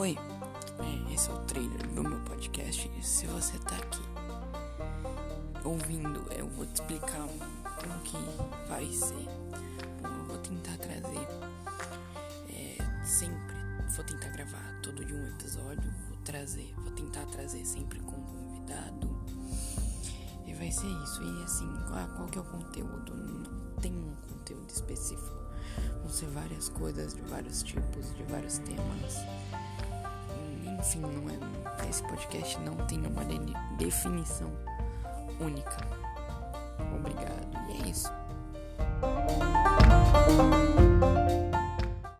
Oi, é, esse é o trailer do meu podcast. Se você tá aqui ouvindo, eu vou te explicar como que vai ser. Bom, eu vou tentar trazer é, sempre, vou tentar gravar todo de um episódio, vou trazer, vou tentar trazer sempre com convidado. E vai ser isso. E assim, qual, qual que é o conteúdo? Não tem um conteúdo específico. Vão ser várias coisas de vários tipos, de vários temas. Enfim, não é, esse podcast não tem uma definição única. Obrigado. E é isso.